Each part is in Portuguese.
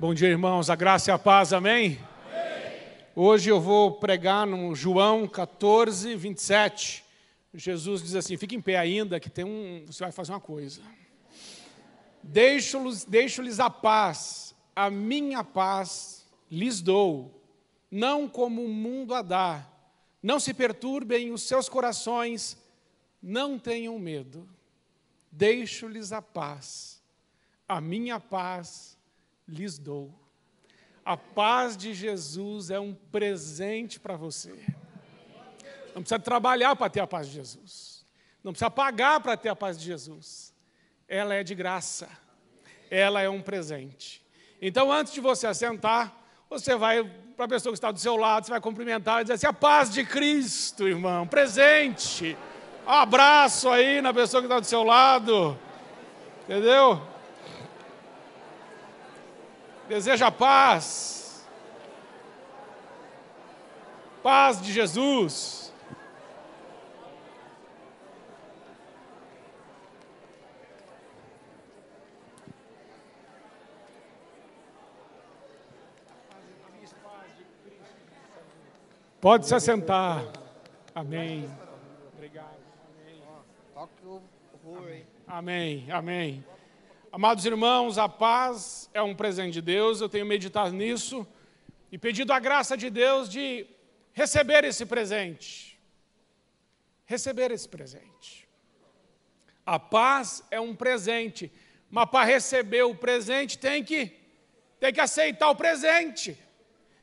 Bom dia, irmãos. A graça e a paz, amém? amém? Hoje eu vou pregar no João 14, 27. Jesus diz assim: fique em pé ainda, que tem um. Você vai fazer uma coisa. Deixo-lhes deixo a paz, a minha paz lhes dou, não como o mundo a dá. Não se perturbem os seus corações, não tenham medo. Deixo-lhes a paz, a minha paz lhes dou. A paz de Jesus é um presente para você. Não precisa trabalhar para ter a paz de Jesus. Não precisa pagar para ter a paz de Jesus. Ela é de graça. Ela é um presente. Então, antes de você assentar, você vai para a pessoa que está do seu lado, você vai cumprimentar e dizer assim: a paz de Cristo, irmão, presente. Um abraço aí na pessoa que está do seu lado. Entendeu? Deseja paz, paz de Jesus. Pode se assentar. Amém. Obrigado. Amém. Amém. Amém. Amados irmãos, a paz é um presente de Deus, eu tenho meditado nisso e pedido a graça de Deus de receber esse presente. Receber esse presente. A paz é um presente, mas para receber o presente tem que, tem que aceitar o presente.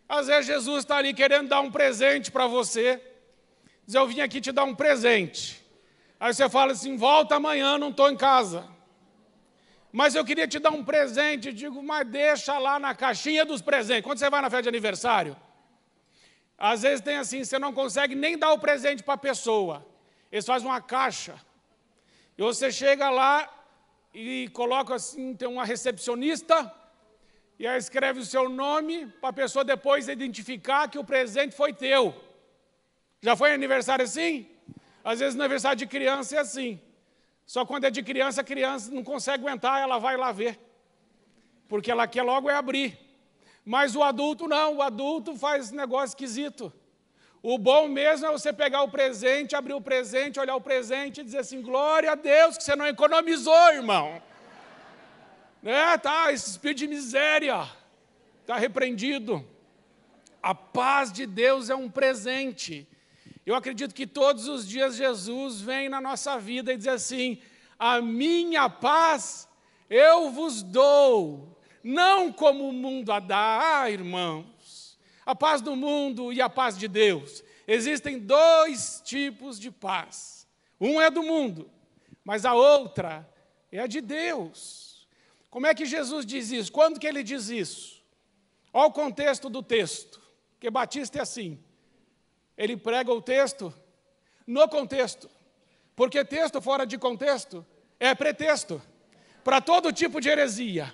Às vezes Jesus está ali querendo dar um presente para você, diz: Eu vim aqui te dar um presente. Aí você fala assim: Volta amanhã, não estou em casa mas eu queria te dar um presente. Digo, mas deixa lá na caixinha dos presentes. Quando você vai na festa de aniversário, às vezes tem assim, você não consegue nem dar o presente para a pessoa. Eles fazem uma caixa. E você chega lá e coloca assim, tem uma recepcionista, e aí escreve o seu nome para a pessoa depois identificar que o presente foi teu. Já foi aniversário assim? Às vezes no aniversário de criança é assim. Só quando é de criança, a criança não consegue aguentar, ela vai lá ver. Porque ela quer logo é abrir. Mas o adulto não, o adulto faz negócio esquisito. O bom mesmo é você pegar o presente, abrir o presente, olhar o presente e dizer assim: glória a Deus que você não economizou, irmão. É, tá, esse espírito de miséria está repreendido. A paz de Deus é um presente. Eu acredito que todos os dias Jesus vem na nossa vida e diz assim: A minha paz eu vos dou, não como o mundo a dá, ah, irmãos. A paz do mundo e a paz de Deus. Existem dois tipos de paz. Um é do mundo, mas a outra é a de Deus. Como é que Jesus diz isso? Quando que ele diz isso? Olha o contexto do texto, que Batista é assim ele prega o texto no contexto. Porque texto fora de contexto é pretexto para todo tipo de heresia.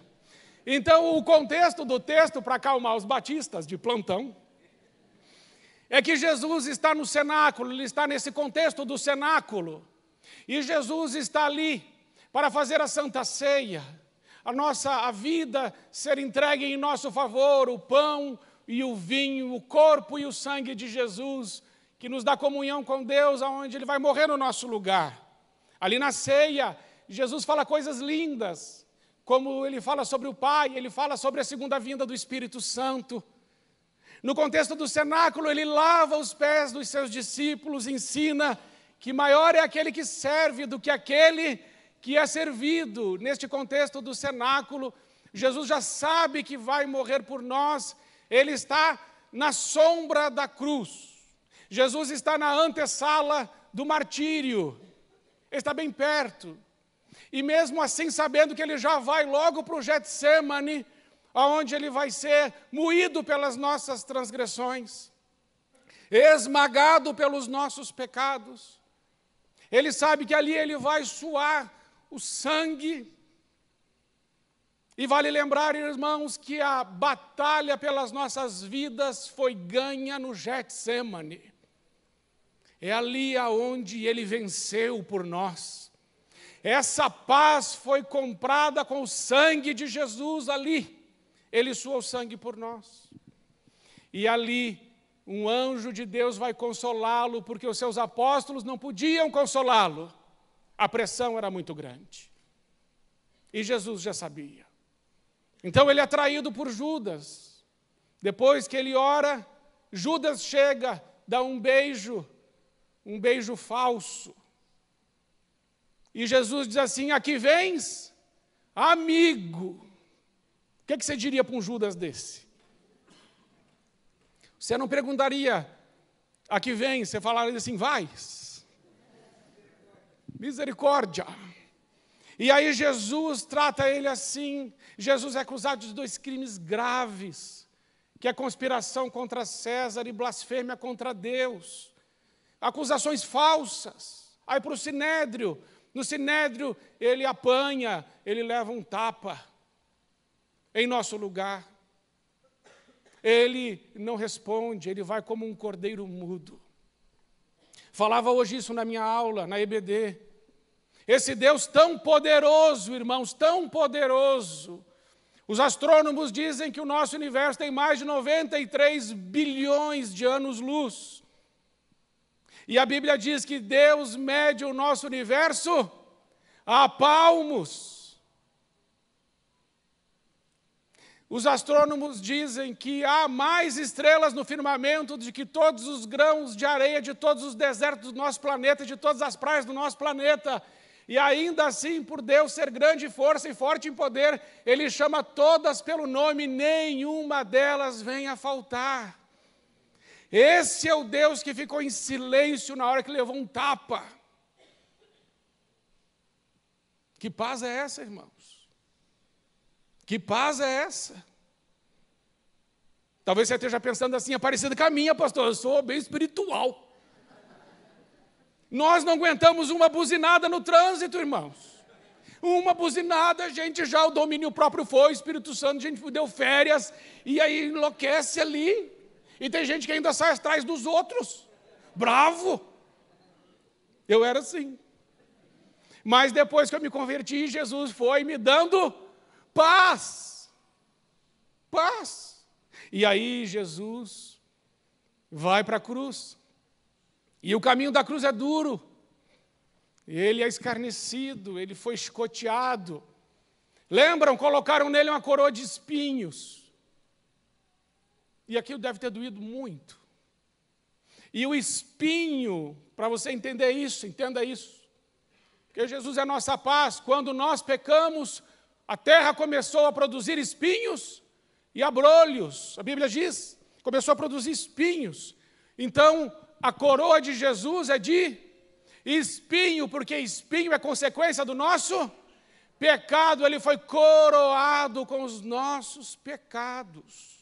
Então, o contexto do texto, para acalmar os batistas de plantão, é que Jesus está no cenáculo, ele está nesse contexto do cenáculo. E Jesus está ali para fazer a santa ceia, a nossa a vida ser entregue em nosso favor, o pão, e o vinho, o corpo e o sangue de Jesus, que nos dá comunhão com Deus, aonde Ele vai morrer no nosso lugar. Ali na ceia, Jesus fala coisas lindas, como Ele fala sobre o Pai, Ele fala sobre a segunda vinda do Espírito Santo. No contexto do cenáculo, Ele lava os pés dos seus discípulos, ensina que maior é aquele que serve do que aquele que é servido. Neste contexto do cenáculo, Jesus já sabe que vai morrer por nós ele está na sombra da cruz. Jesus está na antessala do martírio. Ele está bem perto. E mesmo assim, sabendo que ele já vai logo para o Getsemane, aonde ele vai ser moído pelas nossas transgressões, esmagado pelos nossos pecados. Ele sabe que ali ele vai suar o sangue e vale lembrar, irmãos, que a batalha pelas nossas vidas foi ganha no Getsemane. É ali aonde ele venceu por nós. Essa paz foi comprada com o sangue de Jesus ali. ele suou sangue por nós. E ali, um anjo de Deus vai consolá-lo, porque os seus apóstolos não podiam consolá-lo. A pressão era muito grande. E Jesus já sabia. Então ele é traído por Judas. Depois que ele ora, Judas chega, dá um beijo, um beijo falso. E Jesus diz assim: Aqui vens, amigo. O que, é que você diria para um Judas desse? Você não perguntaria, aqui vem, você falaria assim, vai. Misericórdia. E aí Jesus trata ele assim. Jesus é acusado de dois crimes graves, que é conspiração contra César e blasfêmia contra Deus. Acusações falsas. Aí para o Sinédrio, no Sinédrio ele apanha, ele leva um tapa em nosso lugar. Ele não responde, ele vai como um cordeiro mudo. Falava hoje isso na minha aula, na EBD. Esse Deus tão poderoso, irmãos, tão poderoso. Os astrônomos dizem que o nosso universo tem mais de 93 bilhões de anos-luz. E a Bíblia diz que Deus mede o nosso universo a palmos. Os astrônomos dizem que há mais estrelas no firmamento do que todos os grãos de areia de todos os desertos do nosso planeta, de todas as praias do nosso planeta. E ainda assim, por Deus ser grande força e forte em poder, Ele chama todas pelo nome, nenhuma delas vem a faltar. Esse é o Deus que ficou em silêncio na hora que levou um tapa. Que paz é essa, irmãos? Que paz é essa? Talvez você esteja pensando assim, parecido com a minha, pastor, eu sou bem espiritual. Nós não aguentamos uma buzinada no trânsito, irmãos. Uma buzinada, a gente já, o domínio próprio foi, o Espírito Santo, a gente deu férias, e aí enlouquece ali. E tem gente que ainda sai atrás dos outros. Bravo. Eu era assim. Mas depois que eu me converti, Jesus foi me dando paz. Paz. E aí Jesus vai para a cruz. E o caminho da cruz é duro. Ele é escarnecido, ele foi escoteado. Lembram? Colocaram nele uma coroa de espinhos. E aquilo deve ter doído muito. E o espinho, para você entender isso, entenda isso. Porque Jesus é nossa paz. Quando nós pecamos, a terra começou a produzir espinhos e abrolhos. A Bíblia diz, começou a produzir espinhos. Então, a coroa de Jesus é de espinho, porque espinho é consequência do nosso pecado. Ele foi coroado com os nossos pecados.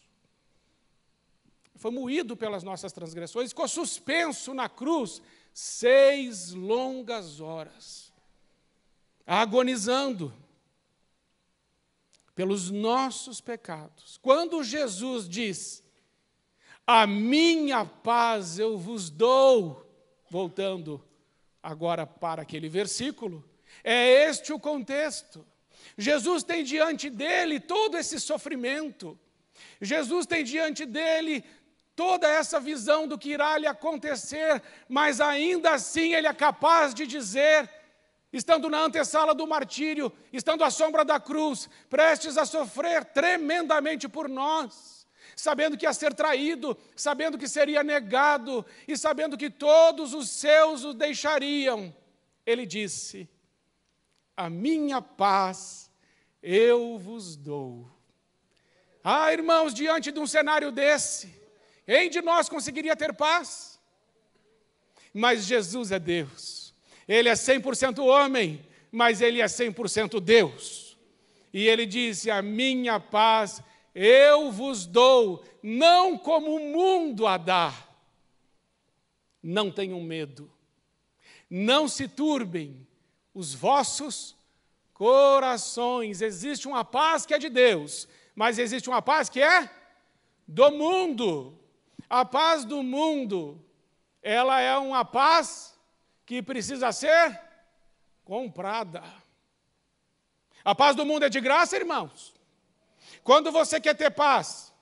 Foi moído pelas nossas transgressões, ficou suspenso na cruz seis longas horas, agonizando pelos nossos pecados. Quando Jesus diz: A minha paz eu vos dou, voltando agora para aquele versículo, é este o contexto. Jesus tem diante dele todo esse sofrimento. Jesus tem diante dele toda essa visão do que irá lhe acontecer, mas ainda assim ele é capaz de dizer: estando na antessala do martírio, estando à sombra da cruz, prestes a sofrer tremendamente por nós, sabendo que ia ser traído, sabendo que seria negado e sabendo que todos os seus o deixariam, ele disse: A minha paz eu vos dou. Ah, irmãos, diante de um cenário desse, quem de nós conseguiria ter paz? Mas Jesus é Deus. Ele é 100% homem, mas ele é 100% Deus. E ele disse: A minha paz eu vos dou, não como o mundo a dá. Não tenham medo, não se turbem os vossos corações. Existe uma paz que é de Deus, mas existe uma paz que é do mundo. A paz do mundo, ela é uma paz que precisa ser comprada. A paz do mundo é de graça, irmãos? Quando você quer ter paz,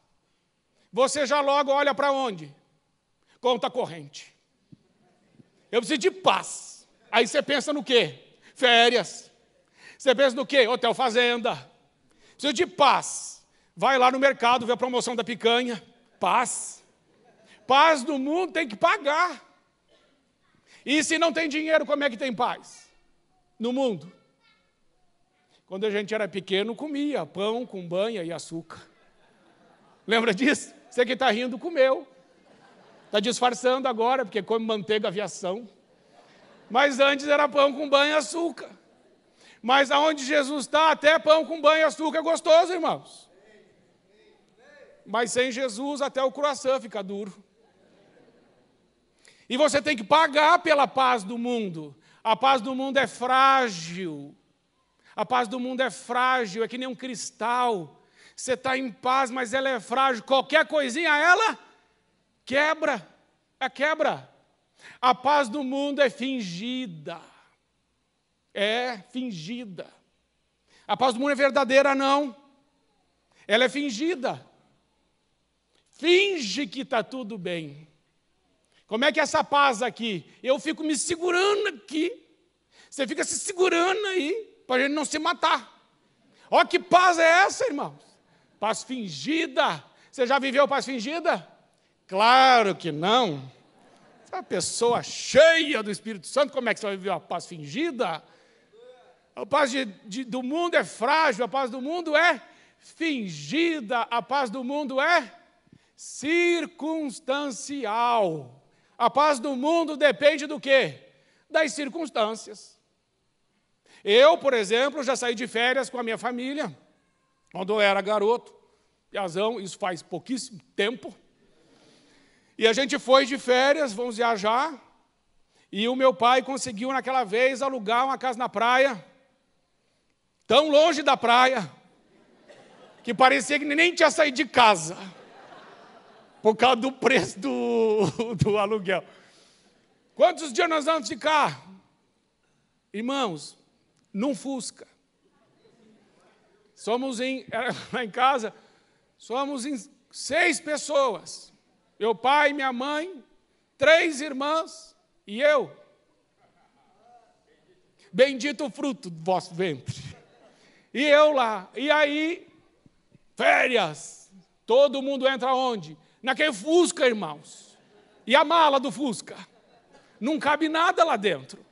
você já logo olha para onde? Conta corrente. Eu preciso de paz. Aí você pensa no quê? Férias. Você pensa no quê? Hotel fazenda. Preciso de paz. Vai lá no mercado, vê a promoção da picanha. Paz. Paz do mundo tem que pagar. E se não tem dinheiro, como é que tem paz? No mundo. Quando a gente era pequeno, comia pão com banha e açúcar. Lembra disso? Você que está rindo, comeu. Está disfarçando agora, porque come manteiga aviação. Mas antes era pão com banho e açúcar. Mas aonde Jesus está, até pão com banho e açúcar é gostoso, irmãos. Mas sem Jesus, até o coração fica duro. E você tem que pagar pela paz do mundo. A paz do mundo é frágil. A paz do mundo é frágil, é que nem um cristal. Você está em paz, mas ela é frágil. Qualquer coisinha, ela quebra. É quebra. A paz do mundo é fingida. É fingida. A paz do mundo é verdadeira, não. Ela é fingida. Finge que está tudo bem. Como é que é essa paz aqui? Eu fico me segurando aqui. Você fica se segurando aí, para a gente não se matar. Olha que paz é essa, irmãos? Paz fingida. Você já viveu paz fingida? Claro que não. Você é uma pessoa cheia do Espírito Santo, como é que você vai viver uma paz fingida? A paz de, de, do mundo é frágil, a paz do mundo é fingida, a paz do mundo é circunstancial. A paz do mundo depende do quê? Das circunstâncias. Eu, por exemplo, já saí de férias com a minha família, quando eu era garoto. Piazão, isso faz pouquíssimo tempo. E a gente foi de férias, vamos viajar. E o meu pai conseguiu, naquela vez, alugar uma casa na praia, tão longe da praia, que parecia que nem tinha saído de casa por causa do preço do, do aluguel. Quantos dias nós vamos ficar? Irmãos, num Fusca. Somos em, lá em casa, somos em seis pessoas. Meu pai, minha mãe, três irmãs e eu. Bendito o fruto do vosso ventre. E eu lá. E aí, férias. Todo mundo entra onde? naquele Fusca, irmãos. E a mala do Fusca? Não cabe nada lá dentro.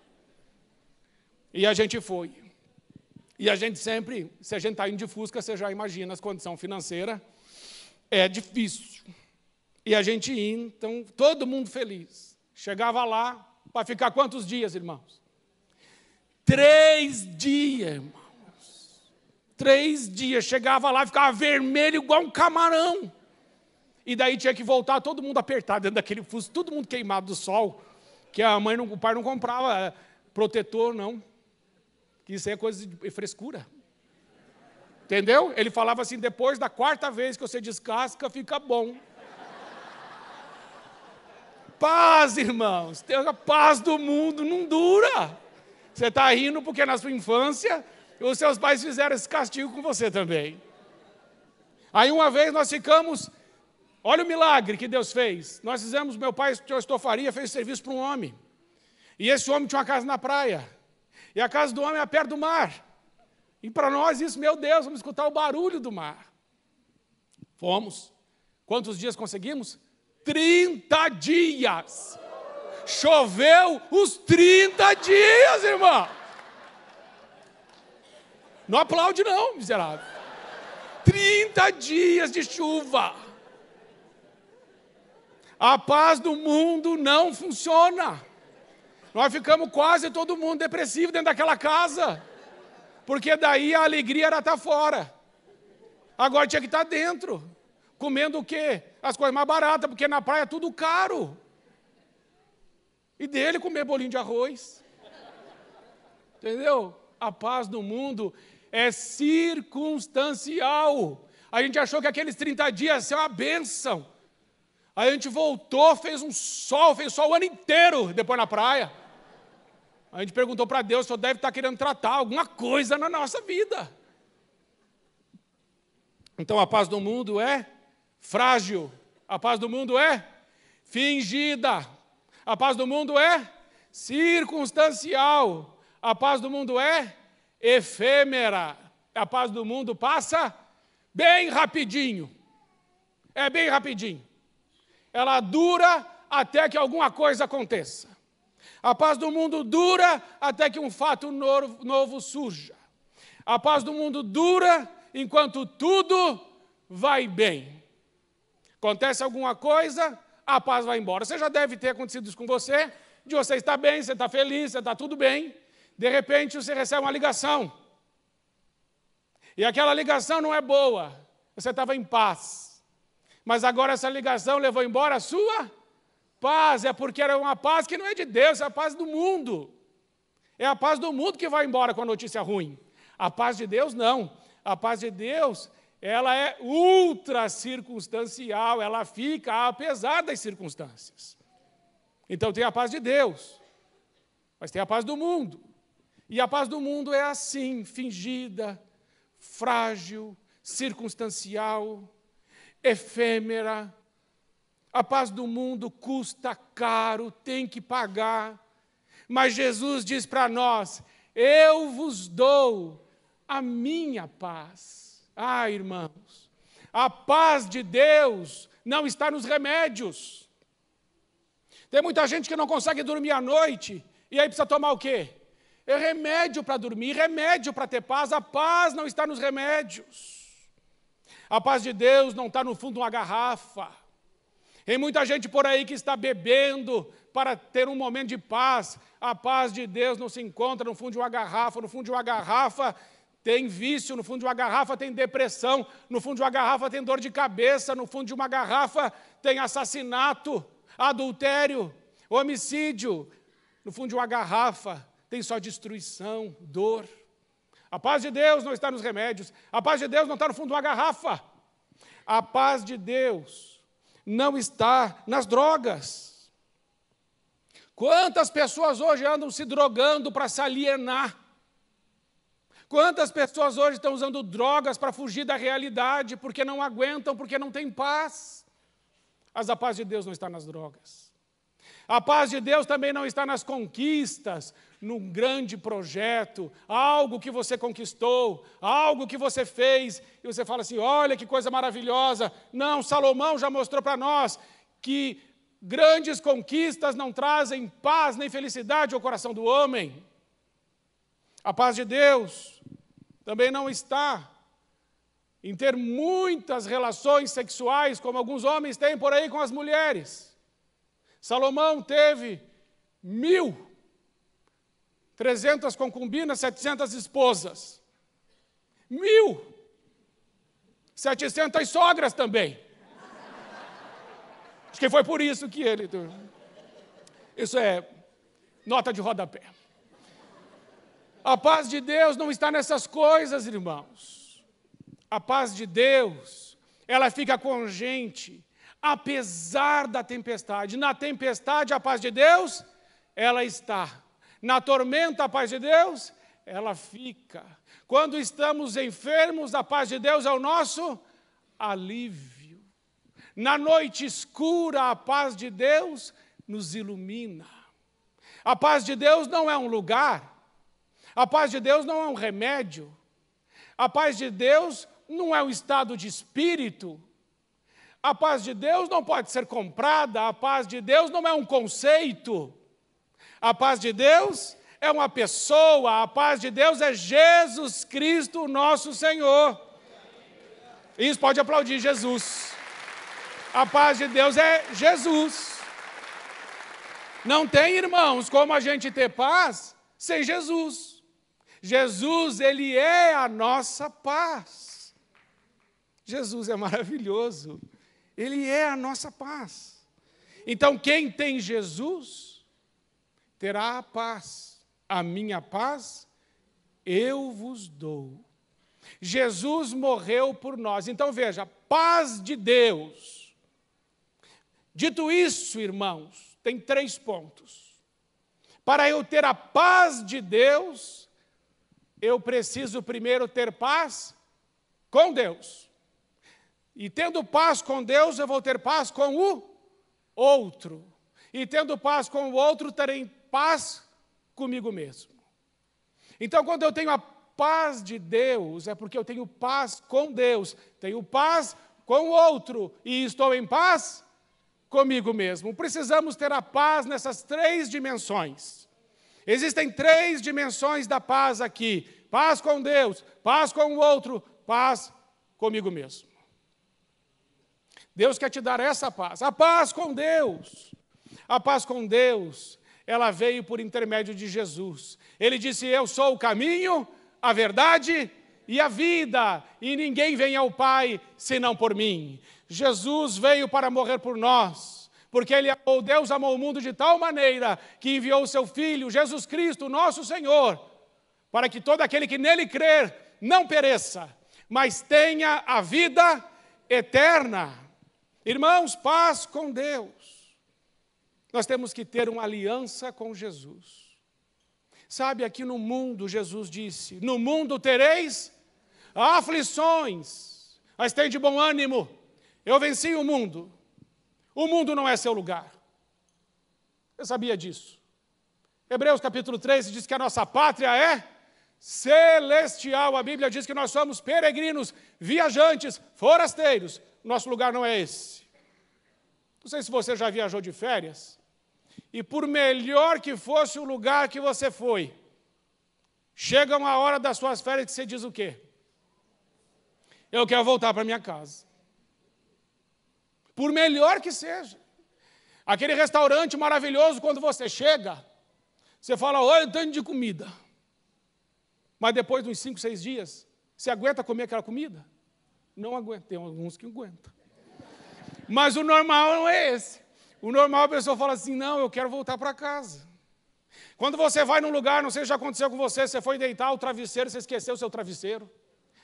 E a gente foi. E a gente sempre, se a gente está indo de Fusca, você já imagina as condições financeiras. É difícil. E a gente ia, então, todo mundo feliz. Chegava lá, para ficar quantos dias, irmãos? Três dias, irmãos. Três dias. Chegava lá, ficava vermelho igual um camarão. E daí tinha que voltar todo mundo apertado dentro daquele fuso, todo mundo queimado do sol, que a mãe, não, o pai não comprava é, protetor, não. Que isso aí é coisa de frescura. Entendeu? Ele falava assim: depois da quarta vez que você descasca, fica bom. Paz, irmãos. A paz do mundo não dura. Você está rindo porque na sua infância os seus pais fizeram esse castigo com você também. Aí uma vez nós ficamos Olha o milagre que Deus fez. Nós fizemos, meu pai, o estofaria, fez serviço para um homem. E esse homem tinha uma casa na praia. E a casa do homem é perto do mar. E para nós isso, meu Deus, vamos escutar o barulho do mar. Fomos. Quantos dias conseguimos? 30 dias. Choveu os 30 dias, irmão. Não aplaude não, miserável. 30 dias de chuva. A paz do mundo não funciona. Nós ficamos quase todo mundo depressivo dentro daquela casa. Porque daí a alegria era estar fora. Agora tinha que estar dentro. Comendo o quê? As coisas mais baratas, porque na praia é tudo caro. E dele comer bolinho de arroz. Entendeu? A paz do mundo é circunstancial. A gente achou que aqueles 30 dias ia ser uma bênção. Aí a gente voltou, fez um sol, fez sol o ano inteiro depois na praia. A gente perguntou para Deus, o senhor deve estar querendo tratar alguma coisa na nossa vida. Então a paz do mundo é frágil, a paz do mundo é fingida, a paz do mundo é circunstancial, a paz do mundo é efêmera, a paz do mundo passa bem rapidinho. É bem rapidinho. Ela dura até que alguma coisa aconteça. A paz do mundo dura até que um fato novo surja. A paz do mundo dura enquanto tudo vai bem. Acontece alguma coisa, a paz vai embora. Você já deve ter acontecido isso com você, de você estar bem, você está feliz, você está tudo bem. De repente você recebe uma ligação. E aquela ligação não é boa. Você estava em paz. Mas agora essa ligação levou embora a sua paz. É porque era uma paz que não é de Deus, é a paz do mundo. É a paz do mundo que vai embora com a notícia ruim. A paz de Deus não. A paz de Deus, ela é ultra circunstancial, ela fica apesar das circunstâncias. Então tem a paz de Deus, mas tem a paz do mundo. E a paz do mundo é assim, fingida, frágil, circunstancial, efêmera. A paz do mundo custa caro, tem que pagar. Mas Jesus diz para nós: Eu vos dou a minha paz. Ah, irmãos, a paz de Deus não está nos remédios. Tem muita gente que não consegue dormir à noite, e aí precisa tomar o quê? É remédio para dormir, remédio para ter paz. A paz não está nos remédios. A paz de Deus não está no fundo de uma garrafa. Tem muita gente por aí que está bebendo para ter um momento de paz. A paz de Deus não se encontra no fundo de uma garrafa. No fundo de uma garrafa tem vício, no fundo de uma garrafa tem depressão, no fundo de uma garrafa tem dor de cabeça, no fundo de uma garrafa tem assassinato, adultério, homicídio. No fundo de uma garrafa tem só destruição, dor. A paz de Deus não está nos remédios, a paz de Deus não está no fundo de uma garrafa. A paz de Deus não está nas drogas. Quantas pessoas hoje andam se drogando para se alienar? Quantas pessoas hoje estão usando drogas para fugir da realidade, porque não aguentam, porque não têm paz? Mas a paz de Deus não está nas drogas. A paz de Deus também não está nas conquistas, num grande projeto, algo que você conquistou, algo que você fez, e você fala assim: olha que coisa maravilhosa. Não, Salomão já mostrou para nós que grandes conquistas não trazem paz nem felicidade ao coração do homem. A paz de Deus também não está em ter muitas relações sexuais, como alguns homens têm por aí com as mulheres. Salomão teve mil 300 concubinas, 700 esposas. Mil. 700 sogras também. Acho que foi por isso que ele. Isso é nota de rodapé. A paz de Deus não está nessas coisas, irmãos. A paz de Deus, ela fica com gente, apesar da tempestade. Na tempestade, a paz de Deus, ela está. Na tormenta, a paz de Deus, ela fica. Quando estamos enfermos, a paz de Deus é o nosso alívio. Na noite escura, a paz de Deus nos ilumina. A paz de Deus não é um lugar, a paz de Deus não é um remédio, a paz de Deus não é um estado de espírito, a paz de Deus não pode ser comprada, a paz de Deus não é um conceito. A paz de Deus é uma pessoa, a paz de Deus é Jesus Cristo, nosso Senhor. Isso pode aplaudir Jesus. A paz de Deus é Jesus. Não tem, irmãos, como a gente ter paz sem Jesus. Jesus, ele é a nossa paz. Jesus é maravilhoso. Ele é a nossa paz. Então, quem tem Jesus, terá a paz. A minha paz eu vos dou. Jesus morreu por nós. Então veja, paz de Deus. Dito isso, irmãos, tem três pontos. Para eu ter a paz de Deus, eu preciso primeiro ter paz com Deus. E tendo paz com Deus, eu vou ter paz com o outro. E tendo paz com o outro, terei paz comigo mesmo. Então, quando eu tenho a paz de Deus, é porque eu tenho paz com Deus, tenho paz com o outro e estou em paz comigo mesmo. Precisamos ter a paz nessas três dimensões. Existem três dimensões da paz aqui: paz com Deus, paz com o outro, paz comigo mesmo. Deus quer te dar essa paz, a paz com Deus. A paz com Deus, ela veio por intermédio de Jesus. Ele disse: Eu sou o caminho, a verdade e a vida, e ninguém vem ao Pai senão por mim. Jesus veio para morrer por nós, porque ele amou, Deus amou o mundo de tal maneira que enviou o seu Filho, Jesus Cristo, nosso Senhor, para que todo aquele que nele crer não pereça, mas tenha a vida eterna. Irmãos, paz com Deus. Nós temos que ter uma aliança com Jesus. Sabe, aqui no mundo, Jesus disse: No mundo tereis aflições, mas tem de bom ânimo. Eu venci o mundo. O mundo não é seu lugar. Eu sabia disso. Hebreus capítulo 13 diz que a nossa pátria é celestial. A Bíblia diz que nós somos peregrinos, viajantes, forasteiros. Nosso lugar não é esse. Não sei se você já viajou de férias. E por melhor que fosse o lugar que você foi, chega uma hora das suas férias que você diz o quê? Eu quero voltar para minha casa. Por melhor que seja. Aquele restaurante maravilhoso, quando você chega, você fala, olha o tanto de comida. Mas depois de uns 5, 6 dias, você aguenta comer aquela comida? Não aguenta. Tem alguns que aguentam. Mas o normal não é esse. O normal a pessoa fala assim: não, eu quero voltar para casa. Quando você vai num lugar, não sei se já aconteceu com você, você foi deitar o travesseiro, você esqueceu o seu travesseiro.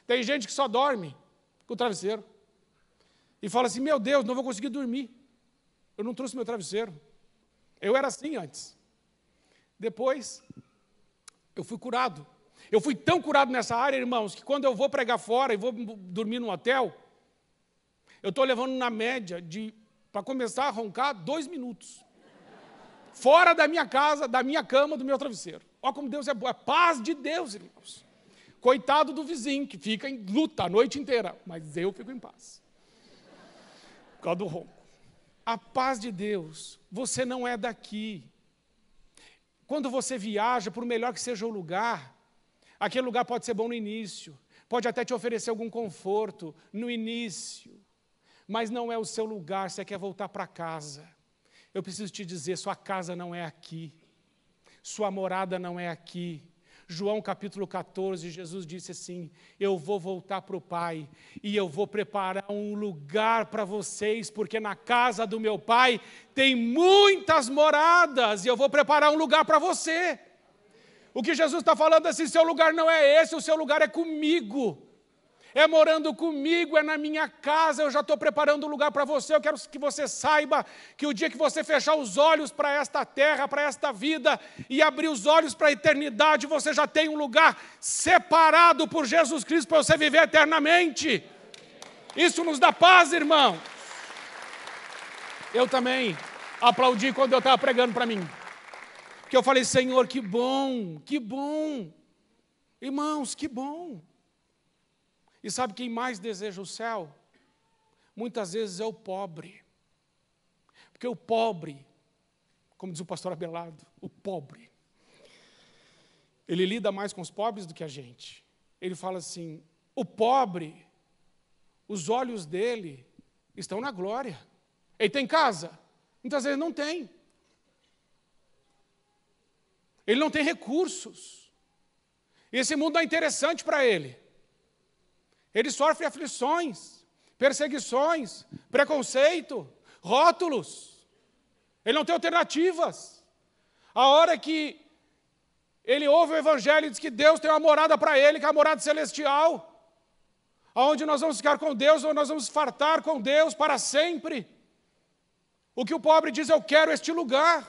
Tem gente que só dorme com o travesseiro. E fala assim: meu Deus, não vou conseguir dormir. Eu não trouxe meu travesseiro. Eu era assim antes. Depois, eu fui curado. Eu fui tão curado nessa área, irmãos, que quando eu vou pregar fora e vou dormir num hotel, eu estou levando na média de para começar a roncar dois minutos. Fora da minha casa, da minha cama, do meu travesseiro. Olha como Deus é bom. É paz de Deus, irmãos. Coitado do vizinho, que fica em luta a noite inteira. Mas eu fico em paz. Por causa do ronco. A paz de Deus, você não é daqui. Quando você viaja, por melhor que seja o lugar, aquele lugar pode ser bom no início, pode até te oferecer algum conforto no início mas não é o seu lugar, você quer voltar para casa. Eu preciso te dizer: sua casa não é aqui, sua morada não é aqui. João capítulo 14, Jesus disse assim: Eu vou voltar para o Pai e eu vou preparar um lugar para vocês, porque na casa do meu Pai tem muitas moradas e eu vou preparar um lugar para você. O que Jesus está falando é assim: seu lugar não é esse, o seu lugar é comigo é morando comigo, é na minha casa, eu já estou preparando um lugar para você. Eu quero que você saiba que o dia que você fechar os olhos para esta terra, para esta vida, e abrir os olhos para a eternidade, você já tem um lugar separado por Jesus Cristo para você viver eternamente. Isso nos dá paz, irmão. Eu também aplaudi quando eu estava pregando para mim. Que eu falei, Senhor, que bom, que bom. Irmãos, que bom. E sabe quem mais deseja o céu? Muitas vezes é o pobre. Porque o pobre, como diz o pastor Abelardo, o pobre, ele lida mais com os pobres do que a gente. Ele fala assim: o pobre, os olhos dele estão na glória. Ele tem casa? Muitas vezes não tem. Ele não tem recursos. E esse mundo é interessante para ele. Ele sofre aflições, perseguições, preconceito, rótulos. Ele não tem alternativas. A hora que ele ouve o Evangelho e diz que Deus tem uma morada para ele, que é a morada celestial, aonde nós vamos ficar com Deus, onde nós vamos fartar com Deus para sempre. O que o pobre diz, eu quero este lugar.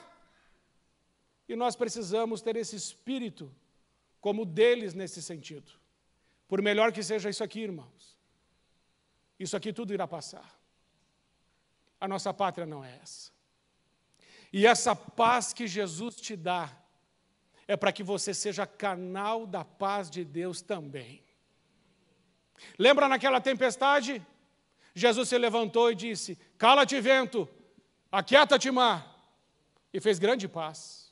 E nós precisamos ter esse espírito como deles nesse sentido. Por melhor que seja isso aqui, irmãos. Isso aqui tudo irá passar. A nossa pátria não é essa. E essa paz que Jesus te dá é para que você seja canal da paz de Deus também. Lembra naquela tempestade? Jesus se levantou e disse: Cala-te, vento, aquieta-te, mar, e fez grande paz.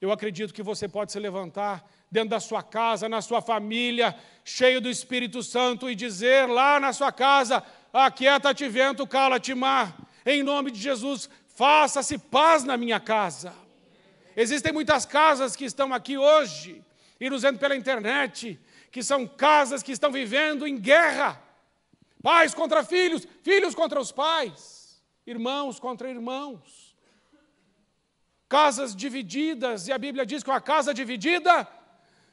Eu acredito que você pode se levantar dentro da sua casa, na sua família, cheio do Espírito Santo e dizer lá na sua casa: Aquieta-te, vento, cala-te, mar. Em nome de Jesus, faça-se paz na minha casa. Existem muitas casas que estão aqui hoje e nos vendo pela internet, que são casas que estão vivendo em guerra. Pais contra filhos, filhos contra os pais, irmãos contra irmãos. Casas divididas, e a Bíblia diz que uma casa dividida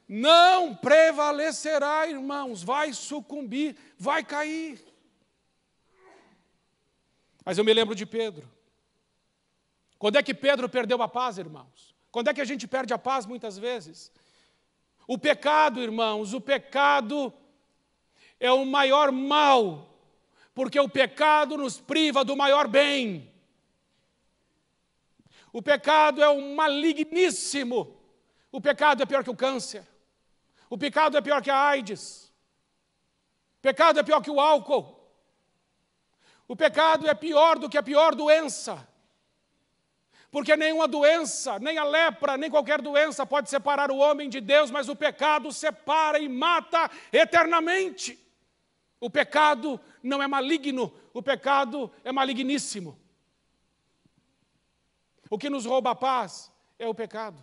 não prevalecerá, irmãos, vai sucumbir, vai cair. Mas eu me lembro de Pedro. Quando é que Pedro perdeu a paz, irmãos? Quando é que a gente perde a paz muitas vezes? O pecado, irmãos, o pecado é o maior mal, porque o pecado nos priva do maior bem. O pecado é o maligníssimo. O pecado é pior que o câncer. O pecado é pior que a AIDS. O pecado é pior que o álcool. O pecado é pior do que a pior doença. Porque nenhuma doença, nem a lepra, nem qualquer doença pode separar o homem de Deus, mas o pecado separa e mata eternamente. O pecado não é maligno, o pecado é maligníssimo. O que nos rouba a paz é o pecado.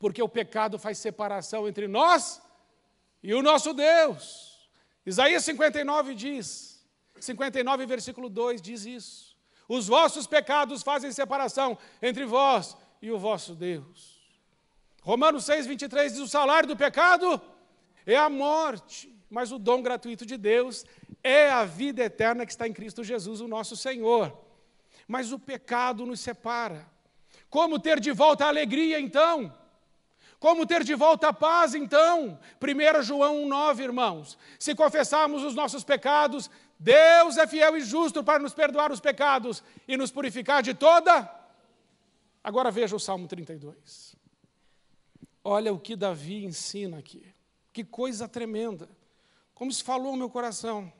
Porque o pecado faz separação entre nós e o nosso Deus. Isaías 59 diz: 59, versículo 2 diz isso. Os vossos pecados fazem separação entre vós e o vosso Deus. Romanos 6, 23 diz: o salário do pecado é a morte, mas o dom gratuito de Deus é a vida eterna que está em Cristo Jesus, o nosso Senhor. Mas o pecado nos separa. Como ter de volta a alegria, então? Como ter de volta a paz, então? 1 João 1,9, irmãos. Se confessarmos os nossos pecados, Deus é fiel e justo para nos perdoar os pecados e nos purificar de toda. Agora veja o Salmo 32. Olha o que Davi ensina aqui. Que coisa tremenda. Como se falou no meu coração.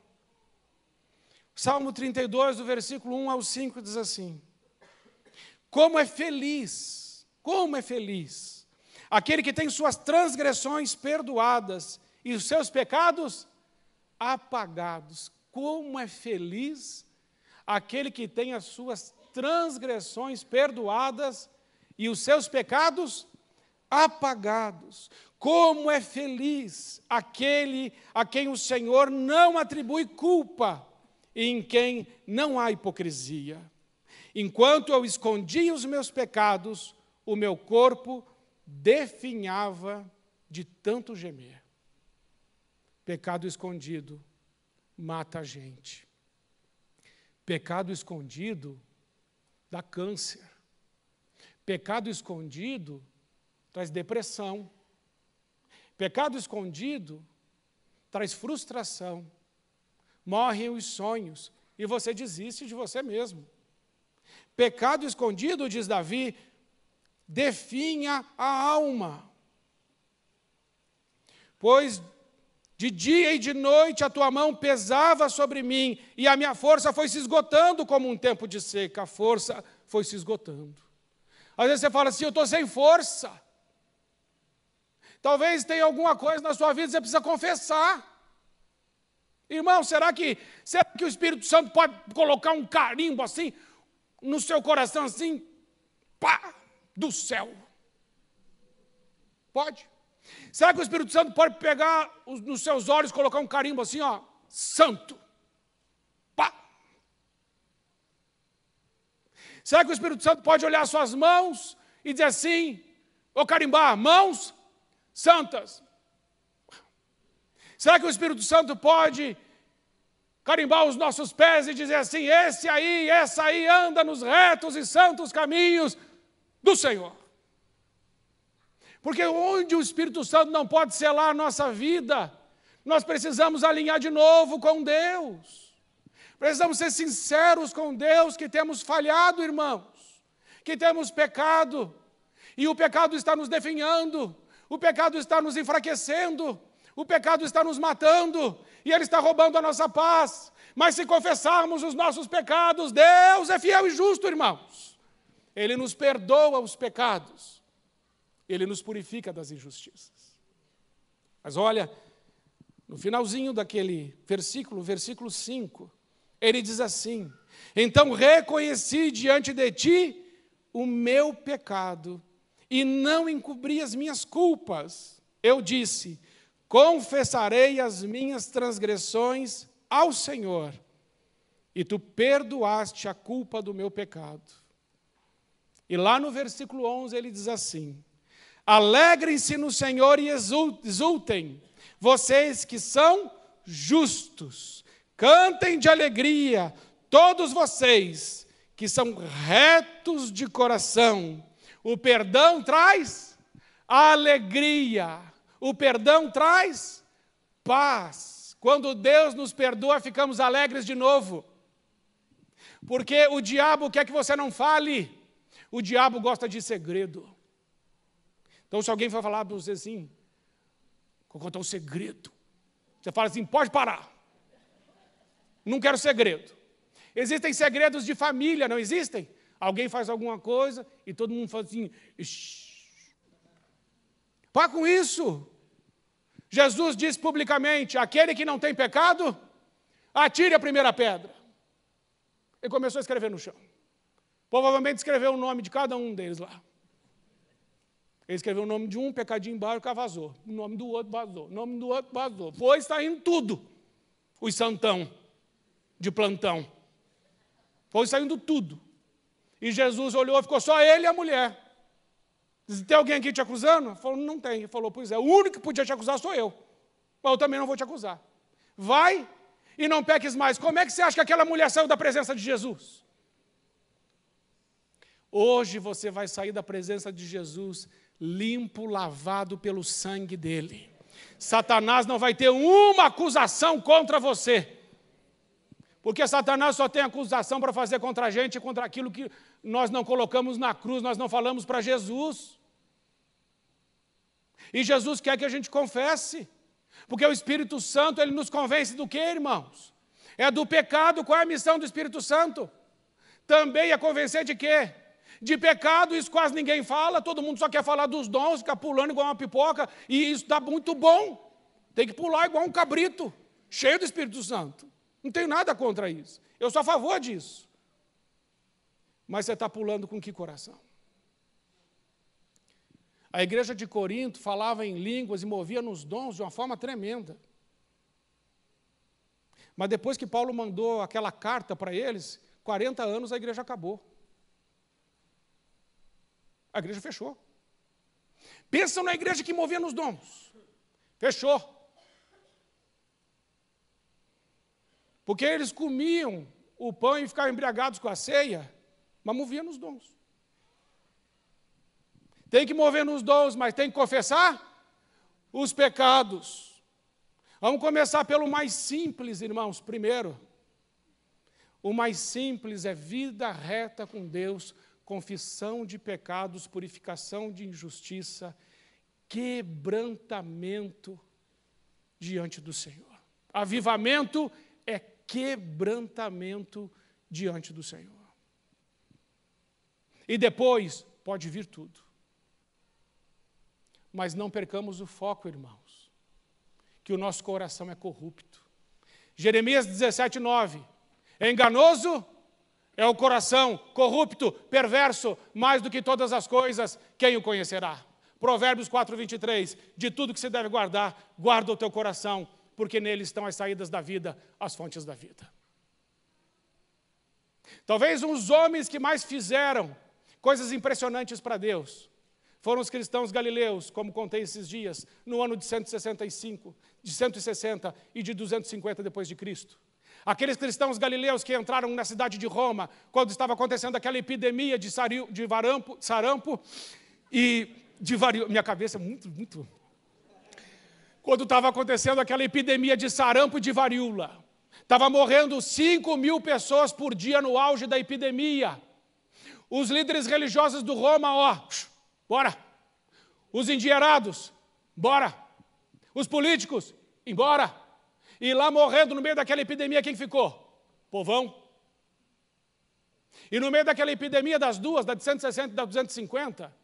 Salmo 32, do versículo 1 ao 5, diz assim: Como é feliz, como é feliz, aquele que tem suas transgressões perdoadas e os seus pecados apagados. Como é feliz aquele que tem as suas transgressões perdoadas e os seus pecados apagados. Como é feliz aquele a quem o Senhor não atribui culpa e em quem não há hipocrisia. Enquanto eu escondia os meus pecados, o meu corpo definhava de tanto gemer. Pecado escondido mata a gente. Pecado escondido dá câncer. Pecado escondido traz depressão. Pecado escondido traz frustração. Morrem os sonhos e você desiste de você mesmo. Pecado escondido, diz Davi, definha a alma. Pois de dia e de noite a tua mão pesava sobre mim, e a minha força foi se esgotando como um tempo de seca. A força foi se esgotando. Às vezes você fala assim: eu estou sem força. Talvez tenha alguma coisa na sua vida que você precisa confessar. Irmão, será que, será que o Espírito Santo pode colocar um carimbo assim, no seu coração, assim, pá, do céu? Pode. Será que o Espírito Santo pode pegar os, nos seus olhos, colocar um carimbo assim, ó, santo? Pá! Será que o Espírito Santo pode olhar suas mãos e dizer assim, ou carimbar, mãos santas? Será que o Espírito Santo pode carimbar os nossos pés e dizer assim: esse aí, essa aí anda nos retos e santos caminhos do Senhor? Porque onde o Espírito Santo não pode selar a nossa vida, Nós precisamos alinhar de novo com Deus. Precisamos ser sinceros com Deus que temos falhado, irmãos, que temos pecado, e o pecado está nos definhando, o pecado está nos enfraquecendo, o pecado está nos matando, e ele está roubando a nossa paz. Mas se confessarmos os nossos pecados, Deus é fiel e justo, irmãos. Ele nos perdoa os pecados, ele nos purifica das injustiças. Mas olha, no finalzinho daquele versículo, versículo 5, ele diz assim: Então reconheci diante de ti o meu pecado e não encobri as minhas culpas. Eu disse: Confessarei as minhas transgressões ao Senhor, e tu perdoaste a culpa do meu pecado. E lá no versículo 11 ele diz assim: Alegrem-se no Senhor e exultem vocês que são justos, cantem de alegria, todos vocês que são retos de coração. O perdão traz alegria, o perdão traz paz. Quando Deus nos perdoa, ficamos alegres de novo. Porque o diabo quer que você não fale. O diabo gosta de segredo. Então, se alguém for falar para você assim, Vou contar um segredo. Você fala assim: pode parar. Não quero segredo. Existem segredos de família, não existem? Alguém faz alguma coisa e todo mundo fala assim: Pá com isso. Jesus diz publicamente: aquele que não tem pecado, atire a primeira pedra. Ele começou a escrever no chão. Provavelmente escreveu o nome de cada um deles lá. Ele escreveu o nome de um, pecadinho embaixo, o vazou. O nome do outro vazou. O nome do outro vazou. Foi saindo tudo. Os santão de plantão. Foi saindo tudo. E Jesus olhou, ficou só ele e a mulher. Disse, tem alguém aqui te acusando? Falou, não tem. Ele falou, pois é, o único que podia te acusar sou eu. Mas eu também não vou te acusar. Vai e não peques mais. Como é que você acha que aquela mulher saiu da presença de Jesus? Hoje você vai sair da presença de Jesus limpo, lavado pelo sangue dele. Satanás não vai ter uma acusação contra você. Porque Satanás só tem acusação para fazer contra a gente, contra aquilo que nós não colocamos na cruz, nós não falamos para Jesus. E Jesus quer que a gente confesse. Porque o Espírito Santo, ele nos convence do que, irmãos? É do pecado. Qual é a missão do Espírito Santo? Também é convencer de quê? De pecado, isso quase ninguém fala, todo mundo só quer falar dos dons, ficar pulando igual uma pipoca, e isso está muito bom. Tem que pular igual um cabrito, cheio do Espírito Santo. Não tenho nada contra isso. Eu sou a favor disso. Mas você está pulando com que coração? A igreja de Corinto falava em línguas e movia nos dons de uma forma tremenda. Mas depois que Paulo mandou aquela carta para eles, 40 anos a igreja acabou. A igreja fechou. Pensam na igreja que movia nos dons. Fechou. Porque eles comiam o pão e ficavam embriagados com a ceia, mas moviam nos dons. Tem que mover nos dons, mas tem que confessar os pecados. Vamos começar pelo mais simples, irmãos, primeiro. O mais simples é vida reta com Deus, confissão de pecados, purificação de injustiça, quebrantamento diante do Senhor. Avivamento é quebrantamento diante do Senhor. E depois pode vir tudo. Mas não percamos o foco, irmãos, que o nosso coração é corrupto. Jeremias 17, 9. É enganoso é o coração corrupto, perverso, mais do que todas as coisas, quem o conhecerá? Provérbios 4, 23. De tudo que se deve guardar, guarda o teu coração, porque nele estão as saídas da vida, as fontes da vida. Talvez os homens que mais fizeram coisas impressionantes para Deus foram os cristãos galileus, como contei esses dias, no ano de 165, de 160 e de 250 depois de Cristo. Aqueles cristãos galileus que entraram na cidade de Roma, quando estava acontecendo aquela epidemia de, sario, de varampo, sarampo e de vario, minha cabeça é muito, muito. quando estava acontecendo aquela epidemia de sarampo e de varíola. Estava morrendo 5 mil pessoas por dia no auge da epidemia. Os líderes religiosos do Roma, ó, bora. Os endinheirados, bora. Os políticos, embora. E lá morrendo no meio daquela epidemia, quem ficou? Povão. E no meio daquela epidemia das duas, da de 160 e da 250,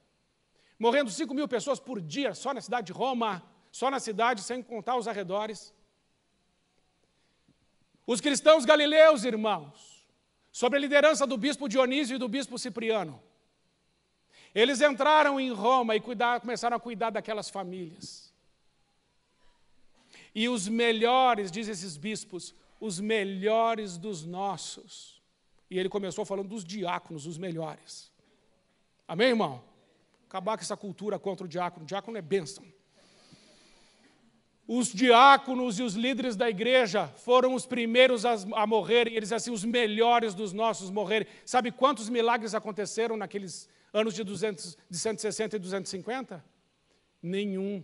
morrendo 5 mil pessoas por dia só na cidade de Roma, só na cidade, sem contar os arredores. Os cristãos galileus, irmãos, sob a liderança do bispo Dionísio e do bispo Cipriano, eles entraram em Roma e cuidar, começaram a cuidar daquelas famílias. E os melhores, diz esses bispos, os melhores dos nossos, e ele começou falando dos diáconos, os melhores. Amém, irmão? Acabar com essa cultura contra o diácono. O diácono é bênção. Os diáconos e os líderes da igreja foram os primeiros a, a morrerem, eles assim, os melhores dos nossos morrerem. Sabe quantos milagres aconteceram naqueles anos de, 200, de 160 e 250? Nenhum.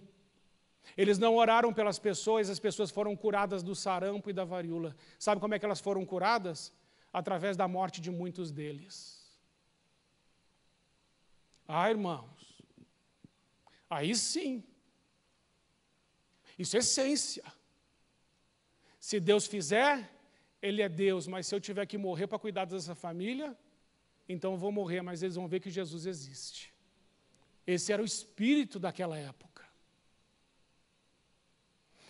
Eles não oraram pelas pessoas, as pessoas foram curadas do sarampo e da varíola. Sabe como é que elas foram curadas? através da morte de muitos deles. Ah, irmãos, aí sim, isso é essência. Se Deus fizer, Ele é Deus, mas se eu tiver que morrer para cuidar dessa família, então eu vou morrer, mas eles vão ver que Jesus existe. Esse era o espírito daquela época.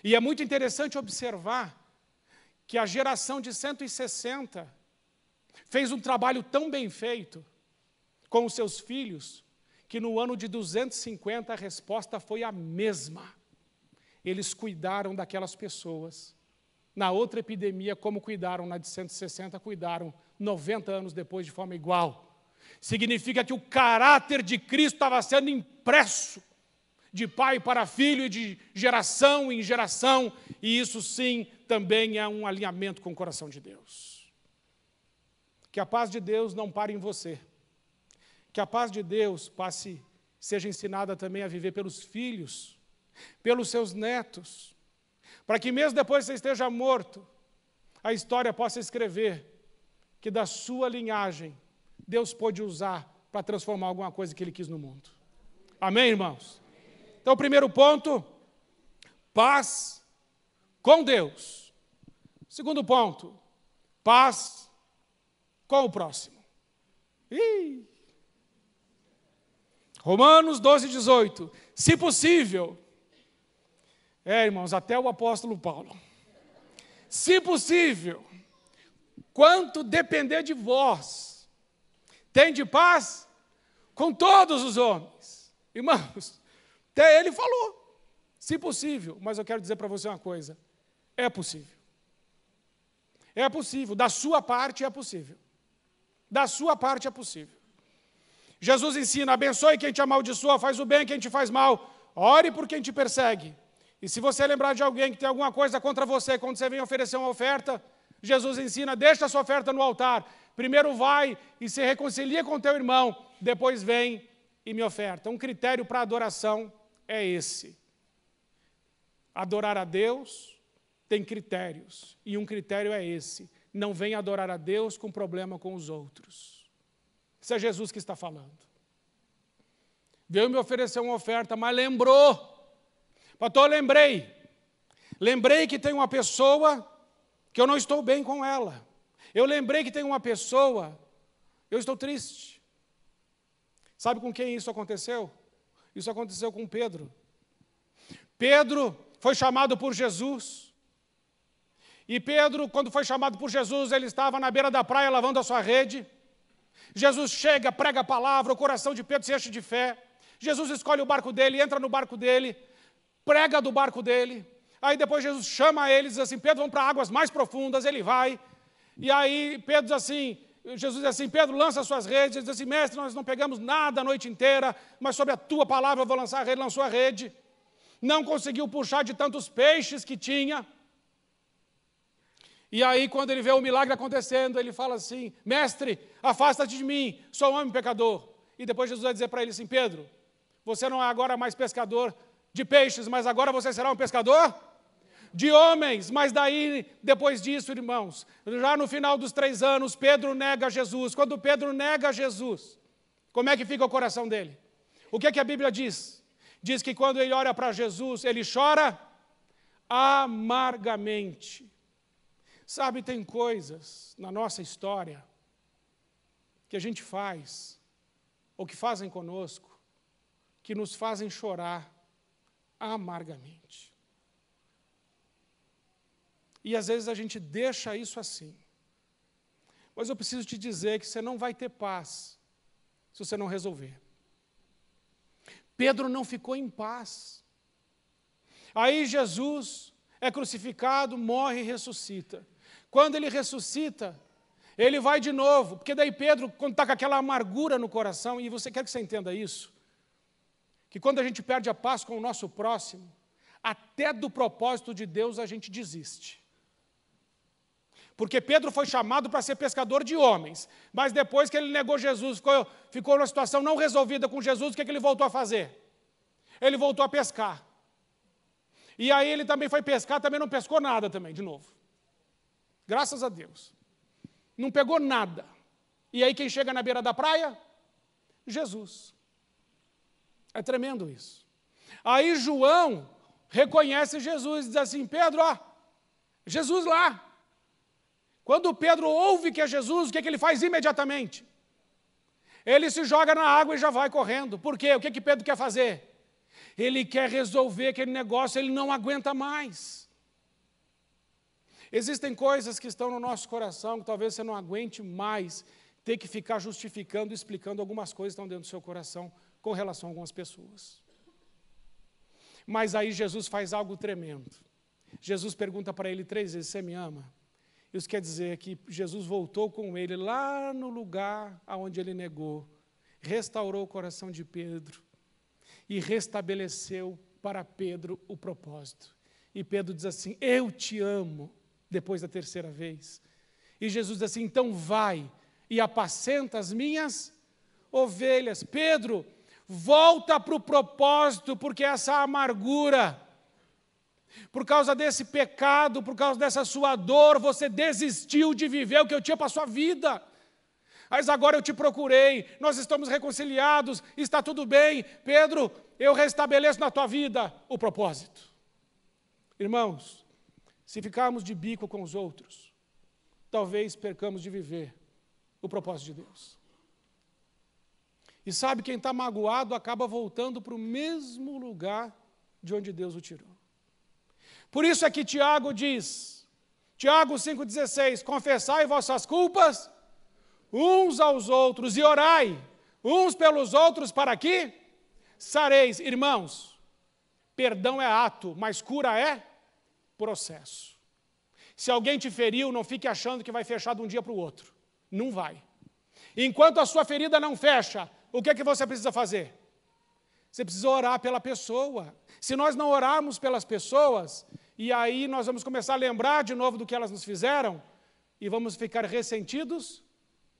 E é muito interessante observar que a geração de 160 fez um trabalho tão bem feito com os seus filhos, que no ano de 250 a resposta foi a mesma. Eles cuidaram daquelas pessoas. Na outra epidemia, como cuidaram na de 160, cuidaram 90 anos depois de forma igual. Significa que o caráter de Cristo estava sendo impresso de pai para filho e de geração em geração, e isso sim também é um alinhamento com o coração de Deus. Que a paz de Deus não pare em você. Que a paz de Deus passe, seja ensinada também a viver pelos filhos, pelos seus netos, para que mesmo depois que você esteja morto, a história possa escrever que da sua linhagem Deus pôde usar para transformar alguma coisa que Ele quis no mundo. Amém, irmãos? Então, primeiro ponto, paz com Deus. Segundo ponto, paz qual o próximo? Ih. Romanos 12, 18. Se possível. É, irmãos, até o apóstolo Paulo. Se possível, quanto depender de vós, tem de paz com todos os homens. Irmãos, até ele falou. Se possível, mas eu quero dizer para você uma coisa: é possível. É possível, da sua parte é possível. Da sua parte é possível. Jesus ensina: abençoe quem te amaldiçoa, faz o bem quem te faz mal, ore por quem te persegue. E se você lembrar de alguém que tem alguma coisa contra você, quando você vem oferecer uma oferta, Jesus ensina: deixa a sua oferta no altar. Primeiro vai e se reconcilia com teu irmão, depois vem e me oferta. Um critério para adoração é esse. Adorar a Deus tem critérios, e um critério é esse: não vem adorar a Deus com problema com os outros. Isso é Jesus que está falando. Veio me oferecer uma oferta, mas lembrou. Pastor, lembrei. Lembrei que tem uma pessoa que eu não estou bem com ela. Eu lembrei que tem uma pessoa, eu estou triste. Sabe com quem isso aconteceu? Isso aconteceu com Pedro. Pedro foi chamado por Jesus e Pedro, quando foi chamado por Jesus, ele estava na beira da praia lavando a sua rede. Jesus chega, prega a palavra, o coração de Pedro se enche de fé. Jesus escolhe o barco dele, entra no barco dele, prega do barco dele. Aí depois Jesus chama ele e diz assim: Pedro, vamos para águas mais profundas. Ele vai. E aí Pedro diz assim: Jesus diz assim: Pedro, lança suas redes. Ele diz assim: Mestre, nós não pegamos nada a noite inteira, mas sobre a tua palavra eu vou lançar a rede. Lançou a rede. Não conseguiu puxar de tantos peixes que tinha. E aí, quando ele vê o milagre acontecendo, ele fala assim: Mestre, afasta-te de mim, sou um homem pecador. E depois Jesus vai dizer para ele assim: Pedro, você não é agora mais pescador de peixes, mas agora você será um pescador de homens. Mas daí, depois disso, irmãos, já no final dos três anos, Pedro nega Jesus. Quando Pedro nega Jesus, como é que fica o coração dele? O que, é que a Bíblia diz? Diz que quando ele olha para Jesus, ele chora amargamente. Sabe, tem coisas na nossa história que a gente faz, ou que fazem conosco, que nos fazem chorar amargamente. E às vezes a gente deixa isso assim. Mas eu preciso te dizer que você não vai ter paz se você não resolver. Pedro não ficou em paz. Aí Jesus é crucificado, morre e ressuscita. Quando ele ressuscita, ele vai de novo, porque daí Pedro, quando está com aquela amargura no coração, e você quer que você entenda isso, que quando a gente perde a paz com o nosso próximo, até do propósito de Deus a gente desiste. Porque Pedro foi chamado para ser pescador de homens, mas depois que ele negou Jesus, ficou, ficou numa situação não resolvida com Jesus, o que, é que ele voltou a fazer? Ele voltou a pescar. E aí ele também foi pescar, também não pescou nada também, de novo. Graças a Deus. Não pegou nada. E aí quem chega na beira da praia? Jesus. É tremendo isso. Aí João reconhece Jesus e diz assim: Pedro, ó, Jesus lá. Quando Pedro ouve que é Jesus, o que, é que ele faz imediatamente? Ele se joga na água e já vai correndo. Por quê? O que, é que Pedro quer fazer? Ele quer resolver aquele negócio, ele não aguenta mais. Existem coisas que estão no nosso coração que talvez você não aguente mais ter que ficar justificando, explicando algumas coisas que estão dentro do seu coração com relação a algumas pessoas. Mas aí Jesus faz algo tremendo. Jesus pergunta para ele três vezes: Você me ama? Isso quer dizer que Jesus voltou com ele lá no lugar aonde ele negou, restaurou o coração de Pedro e restabeleceu para Pedro o propósito. E Pedro diz assim: Eu te amo, depois da terceira vez. E Jesus diz assim: Então vai e apacenta as minhas ovelhas. Pedro, Volta para o propósito, porque essa amargura, por causa desse pecado, por causa dessa sua dor, você desistiu de viver o que eu tinha para a sua vida. Mas agora eu te procurei, nós estamos reconciliados, está tudo bem. Pedro, eu restabeleço na tua vida o propósito. Irmãos, se ficarmos de bico com os outros, talvez percamos de viver o propósito de Deus. E sabe, quem está magoado acaba voltando para o mesmo lugar de onde Deus o tirou. Por isso é que Tiago diz, Tiago 5,16: confessai vossas culpas uns aos outros e orai uns pelos outros para que sareis. Irmãos, perdão é ato, mas cura é processo. Se alguém te feriu, não fique achando que vai fechar de um dia para o outro. Não vai. Enquanto a sua ferida não fecha, o que é que você precisa fazer? Você precisa orar pela pessoa. Se nós não orarmos pelas pessoas, e aí nós vamos começar a lembrar de novo do que elas nos fizeram, e vamos ficar ressentidos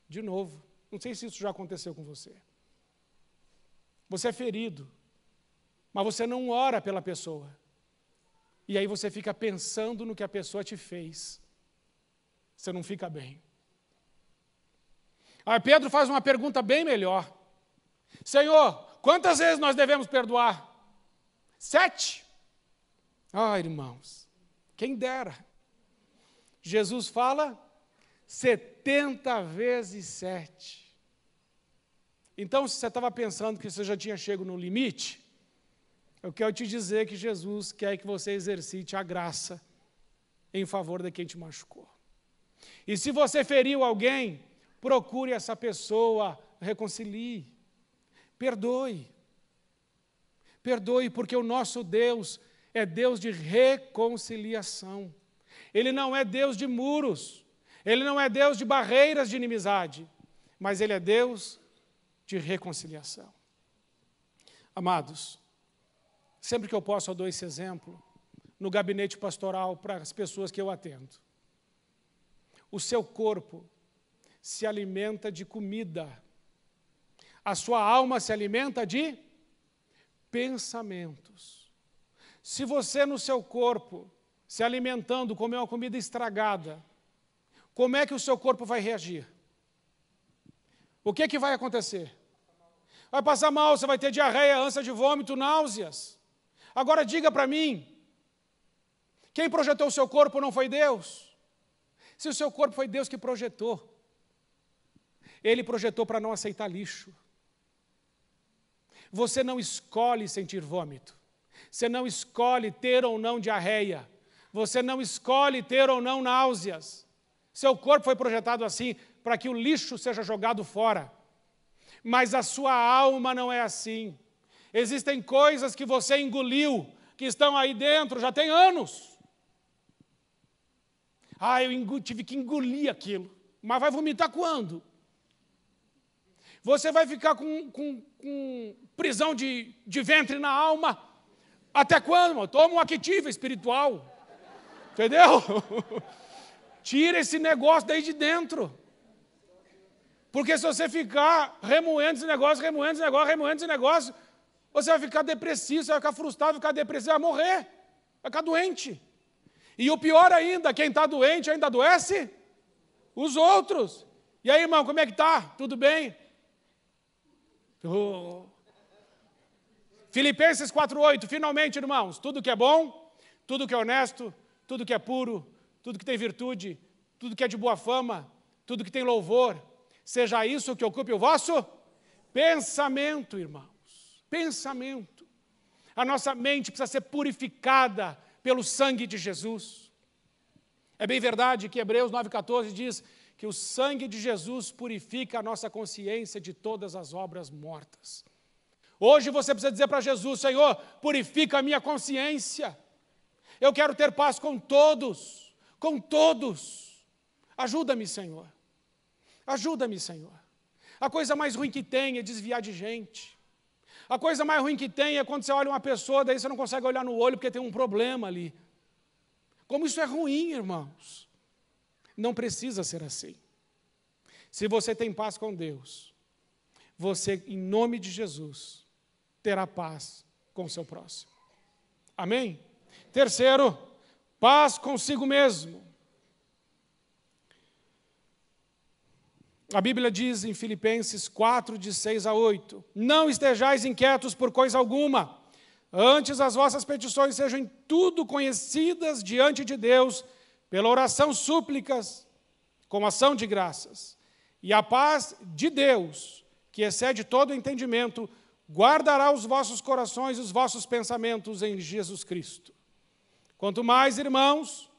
de novo. Não sei se isso já aconteceu com você. Você é ferido, mas você não ora pela pessoa. E aí você fica pensando no que a pessoa te fez. Você não fica bem. Aí Pedro faz uma pergunta bem melhor. Senhor, quantas vezes nós devemos perdoar? Sete. Ah, irmãos, quem dera. Jesus fala setenta vezes sete. Então, se você estava pensando que você já tinha chego no limite, eu quero te dizer que Jesus quer que você exercite a graça em favor de quem te machucou. E se você feriu alguém, procure essa pessoa, reconcilie. Perdoe. Perdoe, porque o nosso Deus é Deus de reconciliação. Ele não é Deus de muros. Ele não é Deus de barreiras de inimizade. Mas Ele é Deus de reconciliação. Amados, sempre que eu posso, eu dou esse exemplo no gabinete pastoral para as pessoas que eu atendo. O seu corpo se alimenta de comida a sua alma se alimenta de pensamentos. Se você no seu corpo, se alimentando, comer uma comida estragada, como é que o seu corpo vai reagir? O que, que vai acontecer? Vai passar mal, você vai ter diarreia, ânsia de vômito, náuseas. Agora diga para mim, quem projetou o seu corpo não foi Deus? Se o seu corpo foi Deus que projetou, Ele projetou para não aceitar lixo. Você não escolhe sentir vômito. Você não escolhe ter ou não diarreia. Você não escolhe ter ou não náuseas. Seu corpo foi projetado assim para que o lixo seja jogado fora. Mas a sua alma não é assim. Existem coisas que você engoliu, que estão aí dentro já tem anos. Ah, eu tive que engolir aquilo. Mas vai vomitar quando? Você vai ficar com, com, com prisão de, de ventre na alma. Até quando? Toma um activo espiritual. Entendeu? Tira esse negócio daí de dentro. Porque se você ficar remoendo esse negócio, remoendo esse negócio, remoendo esse negócio, você vai ficar depressivo, você vai ficar frustrado, vai ficar depressivo, vai morrer, vai ficar doente. E o pior ainda, quem está doente ainda adoece? Os outros. E aí, irmão, como é que está? Tudo bem? Oh. Filipenses 4,8, finalmente, irmãos, tudo que é bom, tudo que é honesto, tudo que é puro, tudo que tem virtude, tudo que é de boa fama, tudo que tem louvor, seja isso que ocupe o vosso pensamento, irmãos. Pensamento. A nossa mente precisa ser purificada pelo sangue de Jesus. É bem verdade que Hebreus 9,14 diz que o sangue de Jesus purifica a nossa consciência de todas as obras mortas. Hoje você precisa dizer para Jesus: Senhor, purifica a minha consciência. Eu quero ter paz com todos, com todos. Ajuda-me, Senhor. Ajuda-me, Senhor. A coisa mais ruim que tem é desviar de gente. A coisa mais ruim que tem é quando você olha uma pessoa, daí você não consegue olhar no olho porque tem um problema ali. Como isso é ruim, irmãos. Não precisa ser assim. Se você tem paz com Deus, você, em nome de Jesus, terá paz com o seu próximo. Amém? Terceiro, paz consigo mesmo. A Bíblia diz em Filipenses 4, de 6 a 8: Não estejais inquietos por coisa alguma, antes as vossas petições sejam em tudo conhecidas diante de Deus, pela oração, súplicas, com ação de graças. E a paz de Deus, que excede todo entendimento, guardará os vossos corações e os vossos pensamentos em Jesus Cristo. Quanto mais, irmãos,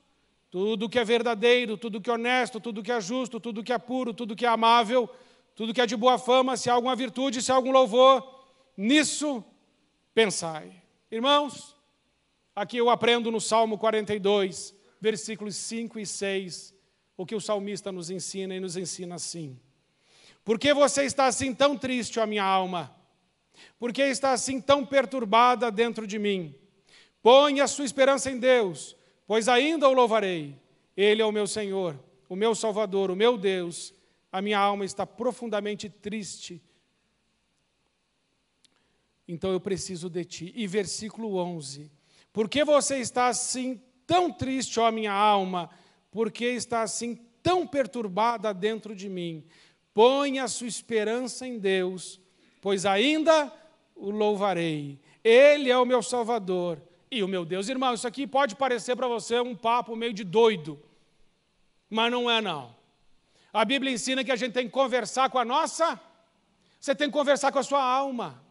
tudo que é verdadeiro, tudo que é honesto, tudo que é justo, tudo que é puro, tudo que é amável, tudo que é de boa fama, se há alguma virtude, se há algum louvor, nisso pensai. Irmãos, aqui eu aprendo no Salmo 42, versículos 5 e 6, o que o salmista nos ensina e nos ensina assim. Por que você está assim tão triste, ó minha alma? Por que está assim tão perturbada dentro de mim? Põe a sua esperança em Deus pois ainda o louvarei. Ele é o meu Senhor, o meu Salvador, o meu Deus. A minha alma está profundamente triste. Então eu preciso de ti. E versículo 11: Por que você está assim tão triste, ó minha alma? Por que está assim tão perturbada dentro de mim? Põe a sua esperança em Deus, pois ainda o louvarei. Ele é o meu Salvador e o meu Deus. Irmão, isso aqui pode parecer para você um papo meio de doido, mas não é não. A Bíblia ensina que a gente tem que conversar com a nossa, você tem que conversar com a sua alma.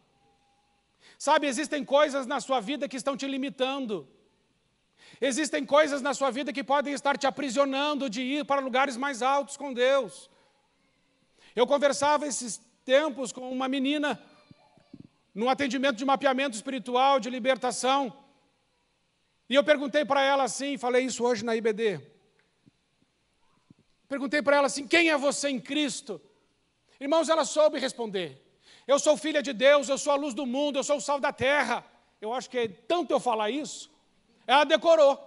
Sabe, existem coisas na sua vida que estão te limitando. Existem coisas na sua vida que podem estar te aprisionando de ir para lugares mais altos com Deus. Eu conversava esses tempos com uma menina num atendimento de mapeamento espiritual, de libertação. E eu perguntei para ela assim, falei isso hoje na IBD. Perguntei para ela assim: quem é você em Cristo? Irmãos, ela soube responder. Eu sou filha de Deus, eu sou a luz do mundo, eu sou o sal da terra. Eu acho que é tanto eu falar isso, ela decorou.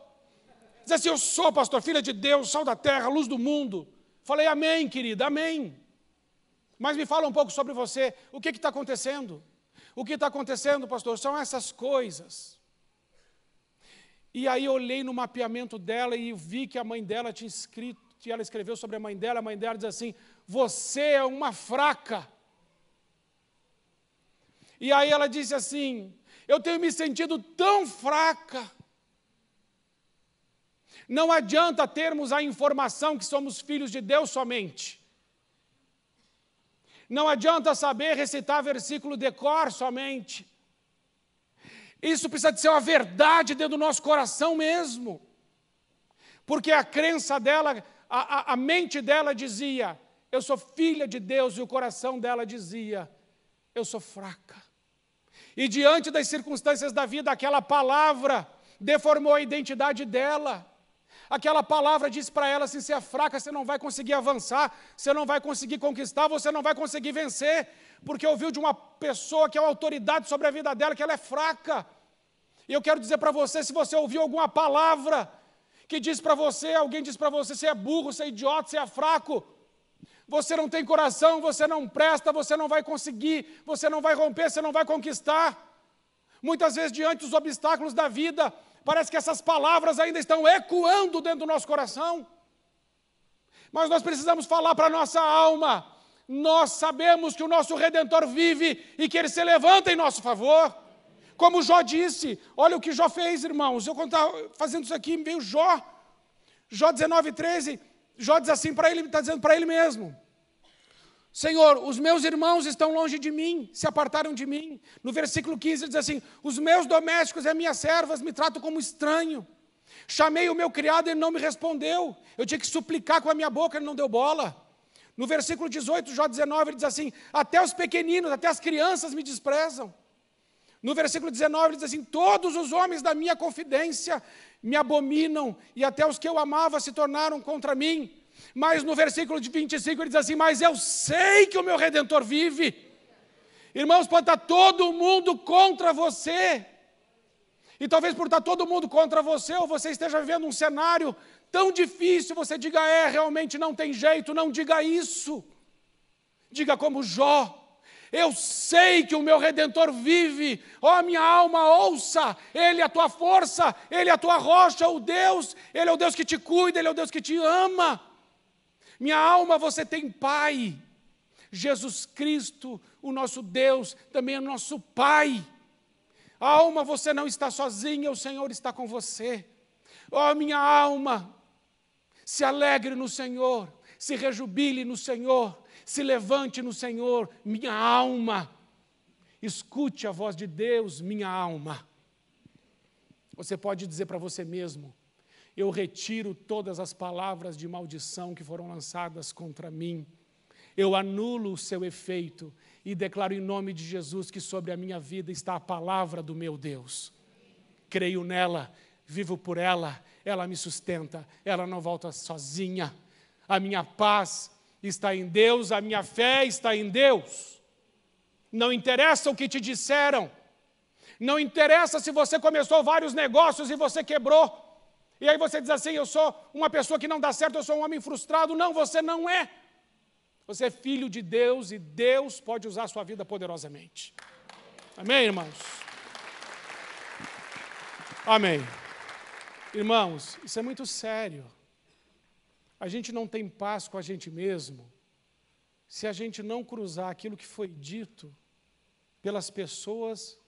Diz assim: Eu sou, pastor, filha de Deus, sal da terra, luz do mundo. Falei, Amém, querida, Amém. Mas me fala um pouco sobre você. O que está acontecendo? O que está acontecendo, pastor, são essas coisas E aí eu olhei no mapeamento dela e vi que a mãe dela tinha escrito, que ela escreveu sobre a mãe dela, a mãe dela diz assim: Você é uma fraca. E aí ela disse assim: Eu tenho me sentido tão fraca. Não adianta termos a informação que somos filhos de Deus somente. Não adianta saber recitar versículo de cor somente. Isso precisa de ser uma verdade dentro do nosso coração mesmo. Porque a crença dela, a, a, a mente dela dizia: Eu sou filha de Deus, e o coração dela dizia: Eu sou fraca. E diante das circunstâncias da vida, aquela palavra deformou a identidade dela. Aquela palavra disse para ela assim: se é fraca, você não vai conseguir avançar, você não vai conseguir conquistar, você não vai conseguir vencer, porque ouviu de uma pessoa que é uma autoridade sobre a vida dela que ela é fraca. E eu quero dizer para você: se você ouviu alguma palavra que diz para você, alguém diz para você, você é burro, você é idiota, você é fraco, você não tem coração, você não presta, você não vai conseguir, você não vai romper, você não vai conquistar. Muitas vezes, diante dos obstáculos da vida, Parece que essas palavras ainda estão ecoando dentro do nosso coração. Mas nós precisamos falar para a nossa alma. Nós sabemos que o nosso Redentor vive e que ele se levanta em nosso favor. Como Jó disse, olha o que Jó fez, irmãos. Eu estava fazendo isso aqui, veio Jó. Jó 19, 13. Jó diz assim para ele, está dizendo para ele mesmo. Senhor, os meus irmãos estão longe de mim, se apartaram de mim. No versículo 15 ele diz assim: Os meus domésticos e as minhas servas me tratam como estranho. Chamei o meu criado e ele não me respondeu. Eu tinha que suplicar com a minha boca, ele não deu bola. No versículo 18, Jó 19, ele diz assim: Até os pequeninos, até as crianças me desprezam. No versículo 19, ele diz assim: Todos os homens da minha confidência me abominam, e até os que eu amava se tornaram contra mim. Mas no versículo de 25 ele diz assim: Mas eu sei que o meu redentor vive. Irmãos, pode estar todo mundo contra você. E talvez por estar todo mundo contra você, ou você esteja vivendo um cenário tão difícil, você diga: É, realmente não tem jeito, não diga isso. Diga como Jó. Eu sei que o meu redentor vive. Ó oh, minha alma, ouça. Ele é a tua força, ele é a tua rocha, o Deus, ele é o Deus que te cuida, ele é o Deus que te ama. Minha alma, você tem Pai. Jesus Cristo, o nosso Deus, também é nosso Pai. Alma, você não está sozinha, o Senhor está com você. Ó oh, minha alma, se alegre no Senhor, se rejubile no Senhor, se levante no Senhor, minha alma. Escute a voz de Deus, minha alma. Você pode dizer para você mesmo: eu retiro todas as palavras de maldição que foram lançadas contra mim. Eu anulo o seu efeito e declaro em nome de Jesus que sobre a minha vida está a palavra do meu Deus. Creio nela, vivo por ela, ela me sustenta, ela não volta sozinha. A minha paz está em Deus, a minha fé está em Deus. Não interessa o que te disseram, não interessa se você começou vários negócios e você quebrou. E aí você diz assim: eu sou uma pessoa que não dá certo, eu sou um homem frustrado. Não, você não é. Você é filho de Deus e Deus pode usar a sua vida poderosamente. Amém, irmãos? Amém. Irmãos, isso é muito sério. A gente não tem paz com a gente mesmo se a gente não cruzar aquilo que foi dito pelas pessoas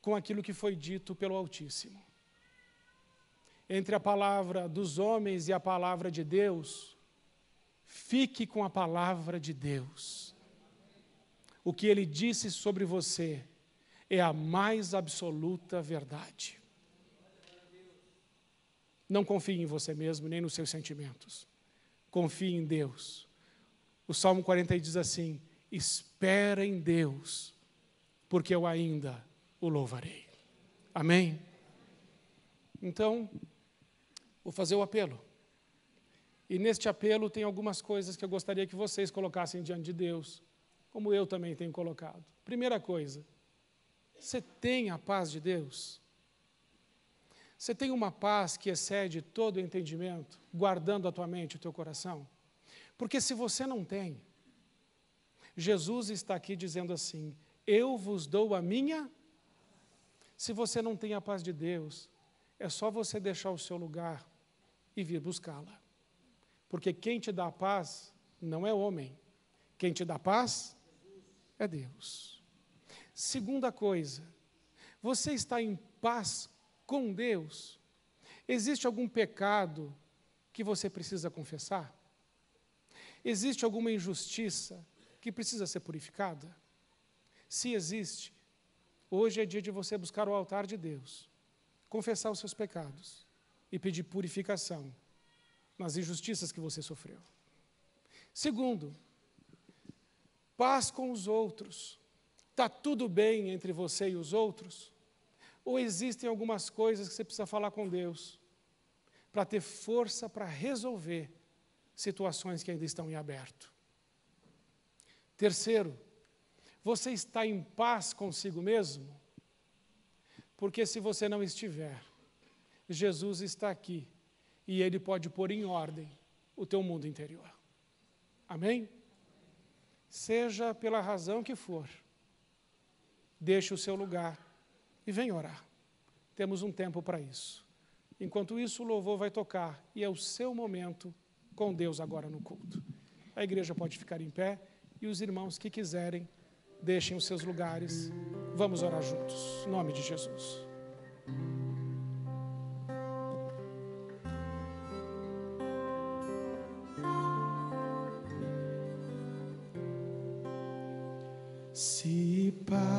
com aquilo que foi dito pelo Altíssimo entre a palavra dos homens e a palavra de Deus, fique com a palavra de Deus. O que ele disse sobre você é a mais absoluta verdade. Não confie em você mesmo, nem nos seus sentimentos. Confie em Deus. O Salmo 40 diz assim: Espera em Deus, porque eu ainda o louvarei. Amém? Então, Vou fazer o apelo. E neste apelo tem algumas coisas que eu gostaria que vocês colocassem diante de Deus, como eu também tenho colocado. Primeira coisa, você tem a paz de Deus? Você tem uma paz que excede todo o entendimento, guardando a tua mente e o teu coração? Porque se você não tem, Jesus está aqui dizendo assim: Eu vos dou a minha. Se você não tem a paz de Deus, é só você deixar o seu lugar e vir buscá-la. Porque quem te dá paz não é homem, quem te dá paz é Deus. Segunda coisa, você está em paz com Deus? Existe algum pecado que você precisa confessar? Existe alguma injustiça que precisa ser purificada? Se existe, hoje é dia de você buscar o altar de Deus, confessar os seus pecados e pedir purificação nas injustiças que você sofreu. Segundo, paz com os outros. Está tudo bem entre você e os outros? Ou existem algumas coisas que você precisa falar com Deus para ter força para resolver situações que ainda estão em aberto? Terceiro, você está em paz consigo mesmo? Porque se você não estiver, Jesus está aqui e ele pode pôr em ordem o teu mundo interior. Amém? Seja pela razão que for, deixe o seu lugar e venha orar. Temos um tempo para isso. Enquanto isso, o louvor vai tocar e é o seu momento com Deus agora no culto. A igreja pode ficar em pé e os irmãos que quiserem, deixem os seus lugares. Vamos orar juntos. Em nome de Jesus. Se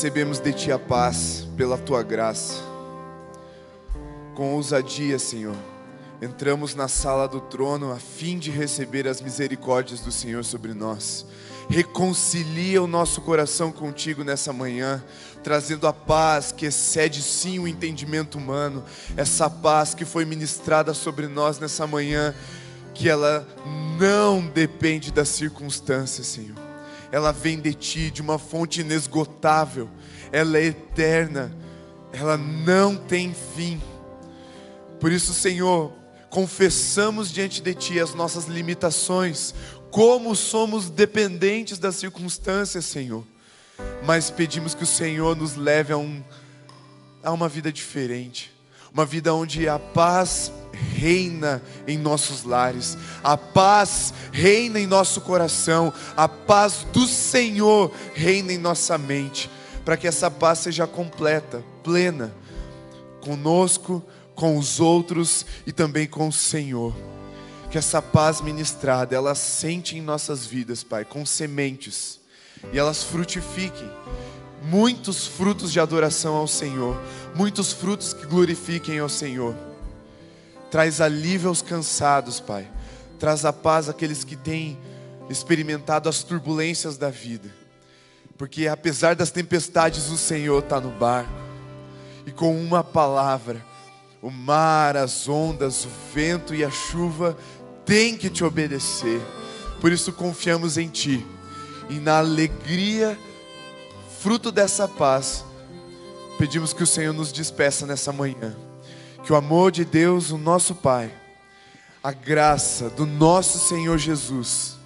recebemos de Ti a paz pela Tua graça. Com ousadia, Senhor, entramos na sala do trono a fim de receber as misericórdias do Senhor sobre nós. Reconcilia o nosso coração contigo nessa manhã, trazendo a paz que excede sim o entendimento humano, essa paz que foi ministrada sobre nós nessa manhã, que ela não depende das circunstâncias, Senhor. Ela vem de ti, de uma fonte inesgotável, ela é eterna, ela não tem fim. Por isso, Senhor, confessamos diante de Ti as nossas limitações, como somos dependentes das circunstâncias, Senhor. Mas pedimos que o Senhor nos leve a, um, a uma vida diferente, uma vida onde a paz reina em nossos lares, a paz reina em nosso coração, a paz do Senhor reina em nossa mente, para que essa paz seja completa plena conosco, com os outros e também com o Senhor. Que essa paz ministrada, ela sente em nossas vidas, Pai, com sementes, e elas frutifiquem muitos frutos de adoração ao Senhor, muitos frutos que glorifiquem ao Senhor. Traz alívio aos cansados, Pai. Traz a paz àqueles que têm experimentado as turbulências da vida. Porque apesar das tempestades, o Senhor está no barco. E com uma palavra, o mar, as ondas, o vento e a chuva têm que te obedecer. Por isso confiamos em Ti. E na alegria, fruto dessa paz, pedimos que o Senhor nos despeça nessa manhã. Que o amor de Deus, o nosso Pai, a graça do nosso Senhor Jesus,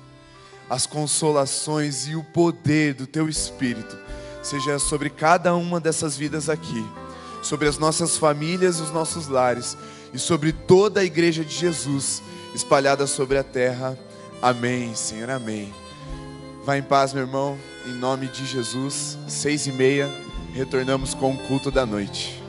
as consolações e o poder do Teu Espírito seja sobre cada uma dessas vidas aqui, sobre as nossas famílias os nossos lares e sobre toda a igreja de Jesus espalhada sobre a terra. Amém, Senhor, amém. Vá em paz, meu irmão, em nome de Jesus. Seis e meia, retornamos com o culto da noite.